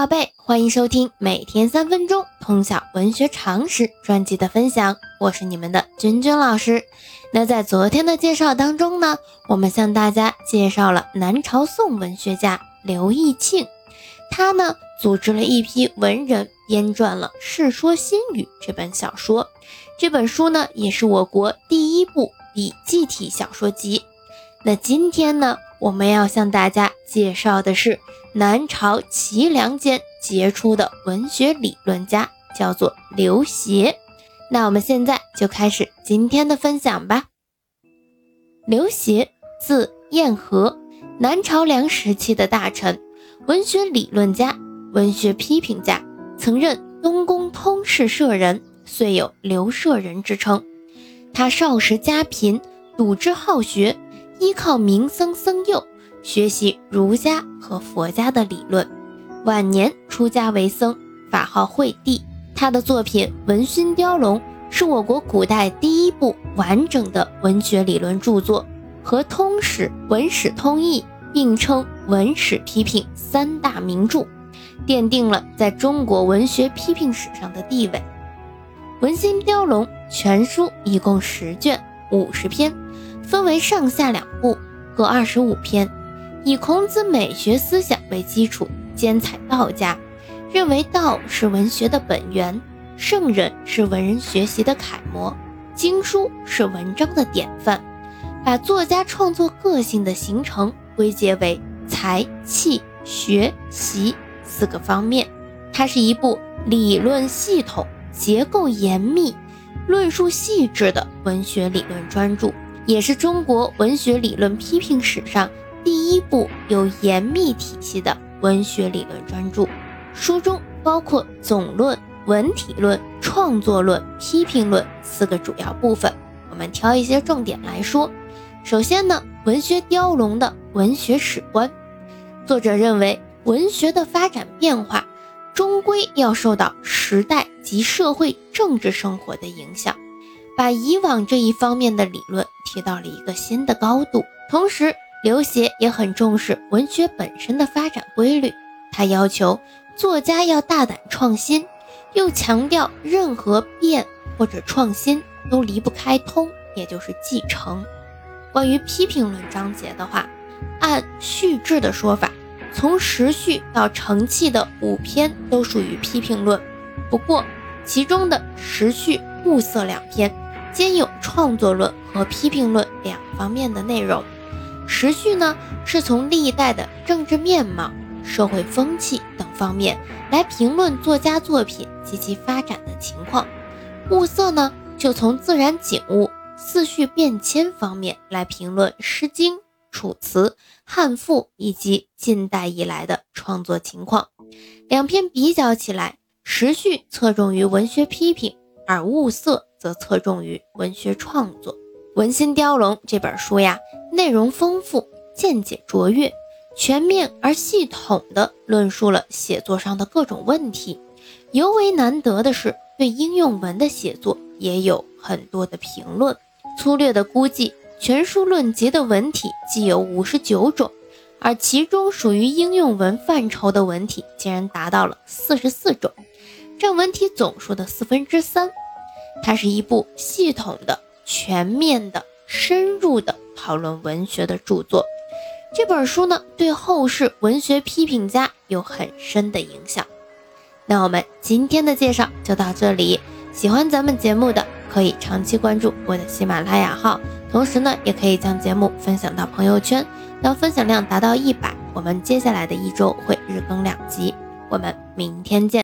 宝贝，欢迎收听每天三分钟通晓文学常识专辑的分享，我是你们的君君老师。那在昨天的介绍当中呢，我们向大家介绍了南朝宋文学家刘义庆，他呢组织了一批文人编撰了《世说新语》这本小说。这本书呢也是我国第一部笔记体小说集。那今天呢，我们要向大家介绍的是。南朝齐梁间杰出的文学理论家叫做刘勰，那我们现在就开始今天的分享吧。刘勰，字彦和，南朝梁时期的大臣，文学理论家、文学批评家，曾任东宫通事舍人，遂有刘舍人之称。他少时家贫，笃志好学，依靠名僧僧佑。学习儒家和佛家的理论，晚年出家为僧，法号惠帝。他的作品《文心雕龙》是我国古代第一部完整的文学理论著作，和《通史》《文史通义》并称文史批评三大名著，奠定了在中国文学批评史上的地位。《文心雕龙》全书一共十卷，五十篇，分为上下两部，各二十五篇。以孔子美学思想为基础，兼采道家，认为道是文学的本源，圣人是文人学习的楷模，经书是文章的典范，把作家创作个性的形成归结为才、气、学、习四个方面。它是一部理论系统、结构严密、论述细致的文学理论专著，也是中国文学理论批评史上。第一部有严密体系的文学理论专著，书中包括总论、文体论、创作论、批评论四个主要部分。我们挑一些重点来说。首先呢，文学雕龙的文学史观，作者认为文学的发展变化终归要受到时代及社会政治生活的影响，把以往这一方面的理论提到了一个新的高度，同时。刘勰也很重视文学本身的发展规律，他要求作家要大胆创新，又强调任何变或者创新都离不开通，也就是继承。关于批评论章节的话，按序制的说法，从时序到成器的五篇都属于批评论，不过其中的时序、物色两篇兼有创作论和批评论两方面的内容。时序呢，是从历代的政治面貌、社会风气等方面来评论作家作品及其发展的情况；物色呢，就从自然景物、四序变迁方面来评论《诗经》《楚辞》《汉赋》以及近代以来的创作情况。两篇比较起来，时序侧重于文学批评，而物色则侧重于文学创作。《文心雕龙》这本书呀。内容丰富，见解卓越，全面而系统地论述了写作上的各种问题。尤为难得的是，对应用文的写作也有很多的评论。粗略的估计，全书论集的文体既有五十九种，而其中属于应用文范畴的文体竟然达到了四十四种，占文体总数的四分之三。它是一部系统的、全面的、深入的。讨论文学的著作，这本书呢，对后世文学批评家有很深的影响。那我们今天的介绍就到这里，喜欢咱们节目的可以长期关注我的喜马拉雅号，同时呢，也可以将节目分享到朋友圈。当分享量达到一百，我们接下来的一周会日更两集。我们明天见。